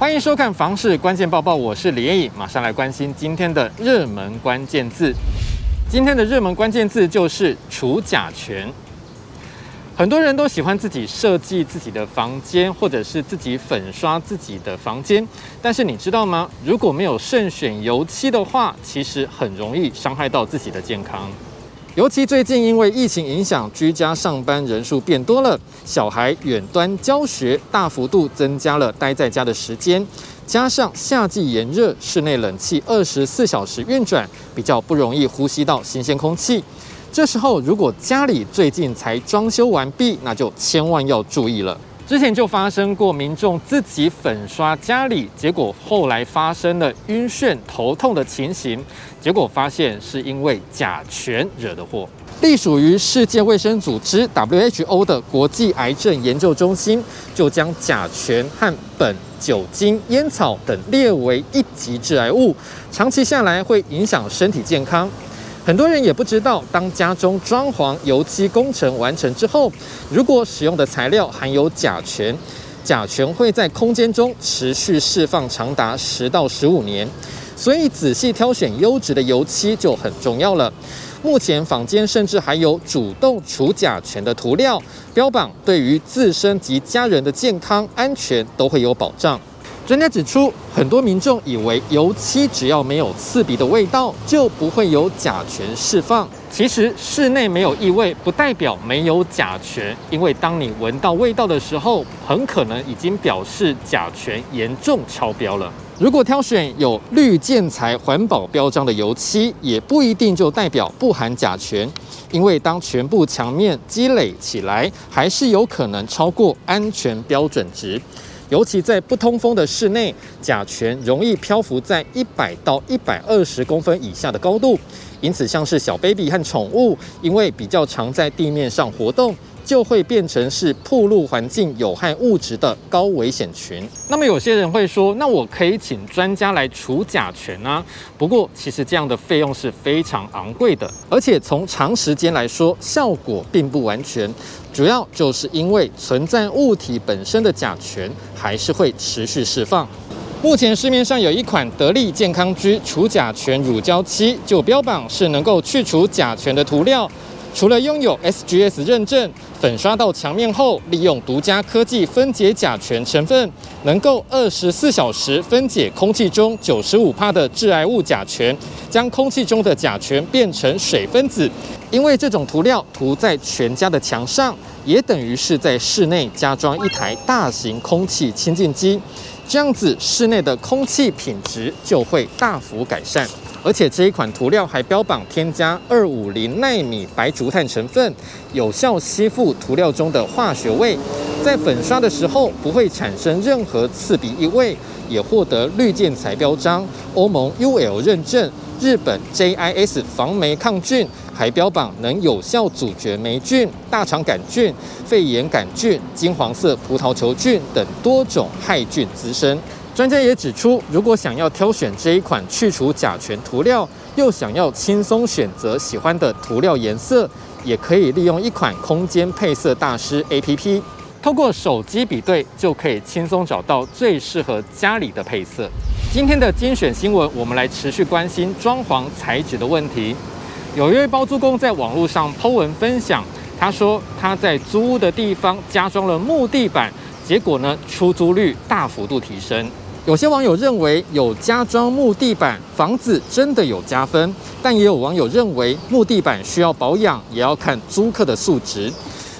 欢迎收看《房市关键报报》，我是李彦颖，马上来关心今天的热门关键字。今天的热门关键字就是除甲醛。很多人都喜欢自己设计自己的房间，或者是自己粉刷自己的房间。但是你知道吗？如果没有慎选油漆的话，其实很容易伤害到自己的健康。尤其最近因为疫情影响，居家上班人数变多了，小孩远端教学大幅度增加了待在家的时间，加上夏季炎热，室内冷气二十四小时运转，比较不容易呼吸到新鲜空气。这时候如果家里最近才装修完毕，那就千万要注意了。之前就发生过民众自己粉刷家里，结果后来发生了晕眩、头痛的情形，结果发现是因为甲醛惹的祸。隶属于世界卫生组织 WHO 的国际癌症研究中心，就将甲醛和苯、酒精、烟草等列为一级致癌物，长期下来会影响身体健康。很多人也不知道，当家中装潢、油漆工程完成之后，如果使用的材料含有甲醛，甲醛会在空间中持续释放长达十到十五年，所以仔细挑选优质的油漆就很重要了。目前坊间甚至还有主动除甲醛的涂料，标榜对于自身及家人的健康安全都会有保障。专家指出，很多民众以为油漆只要没有刺鼻的味道，就不会有甲醛释放。其实室内没有异味，不代表没有甲醛，因为当你闻到味道的时候，很可能已经表示甲醛严重超标了。如果挑选有绿建材环保标章的油漆，也不一定就代表不含甲醛，因为当全部墙面积累起来，还是有可能超过安全标准值。尤其在不通风的室内，甲醛容易漂浮在一百到一百二十公分以下的高度，因此像是小 baby 和宠物，因为比较常在地面上活动，就会变成是暴露环境有害物质的高危险群。那么有些人会说，那我可以请专家来除甲醛啊？不过其实这样的费用是非常昂贵的，而且从长时间来说，效果并不完全。主要就是因为存在物体本身的甲醛还是会持续释放。目前市面上有一款得力健康居除甲醛乳胶漆，就标榜是能够去除甲醛的涂料。除了拥有 SGS 认证，粉刷到墙面后，利用独家科技分解甲醛成分，能够二十四小时分解空气中九十五帕的致癌物甲醛，将空气中的甲醛变成水分子。因为这种涂料涂在全家的墙上，也等于是在室内加装一台大型空气清净机，这样子室内的空气品质就会大幅改善。而且这一款涂料还标榜添加二五零奈米白竹炭成分，有效吸附涂料中的化学味，在粉刷的时候不会产生任何刺鼻异味，也获得绿建材标章、欧盟 UL 认证、日本 JIS 防霉抗菌，还标榜能有效阻绝霉菌、大肠杆菌、肺炎杆菌、金黄色葡萄球菌等多种害菌滋生。专家也指出，如果想要挑选这一款去除甲醛涂料，又想要轻松选择喜欢的涂料颜色，也可以利用一款空间配色大师 APP，透过手机比对，就可以轻松找到最适合家里的配色。今天的精选新闻，我们来持续关心装潢材质的问题。有一位包租公在网络上 po 文分享，他说他在租屋的地方加装了木地板。结果呢，出租率大幅度提升。有些网友认为有加装木地板，房子真的有加分，但也有网友认为木地板需要保养，也要看租客的素质。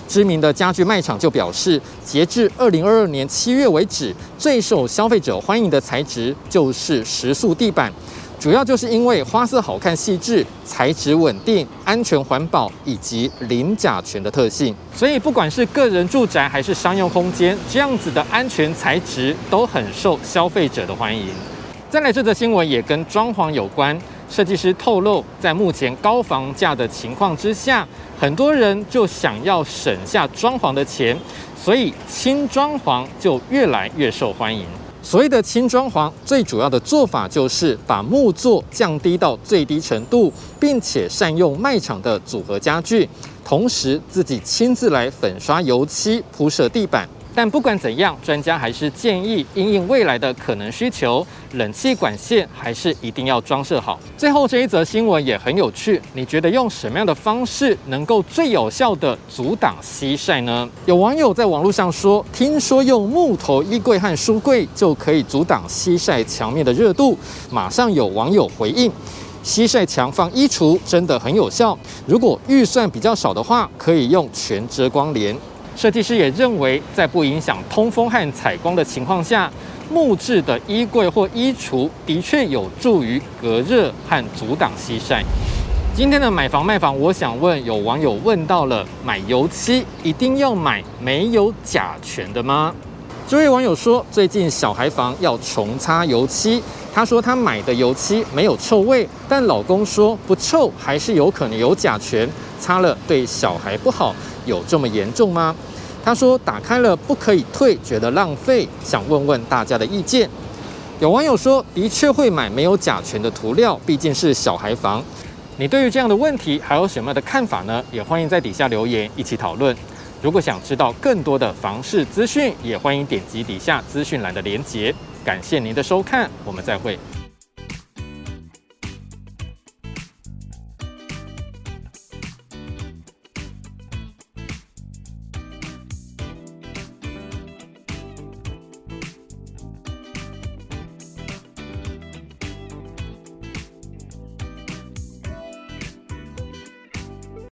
知名的家具卖场就表示，截至二零二二年七月为止，最受消费者欢迎的材质就是石塑地板。主要就是因为花色好看、细致，材质稳定、安全环保以及零甲醛的特性，所以不管是个人住宅还是商用空间，这样子的安全材质都很受消费者的欢迎。再来，这则新闻也跟装潢有关。设计师透露，在目前高房价的情况之下，很多人就想要省下装潢的钱，所以轻装潢就越来越受欢迎。所谓的轻装潢，最主要的做法就是把木作降低到最低程度，并且善用卖场的组合家具，同时自己亲自来粉刷油漆、铺设地板。但不管怎样，专家还是建议，因应未来的可能需求，冷气管线还是一定要装设好。最后这一则新闻也很有趣，你觉得用什么样的方式能够最有效地阻挡西晒呢？有网友在网络上说，听说用木头衣柜和书柜就可以阻挡西晒墙面的热度。马上有网友回应，西晒墙放衣橱真的很有效。如果预算比较少的话，可以用全遮光帘。设计师也认为，在不影响通风和采光的情况下，木质的衣柜或衣橱的确有助于隔热和阻挡西晒。今天的买房卖房，我想问有网友问到了：买油漆一定要买没有甲醛的吗？这位网友说，最近小孩房要重擦油漆，他说他买的油漆没有臭味，但老公说不臭，还是有可能有甲醛，擦了对小孩不好，有这么严重吗？他说打开了不可以退，觉得浪费，想问问大家的意见。有网友说，的确会买没有甲醛的涂料，毕竟是小孩房。你对于这样的问题还有什么样的看法呢？也欢迎在底下留言一起讨论。如果想知道更多的房市资讯，也欢迎点击底下资讯栏的连结。感谢您的收看，我们再会。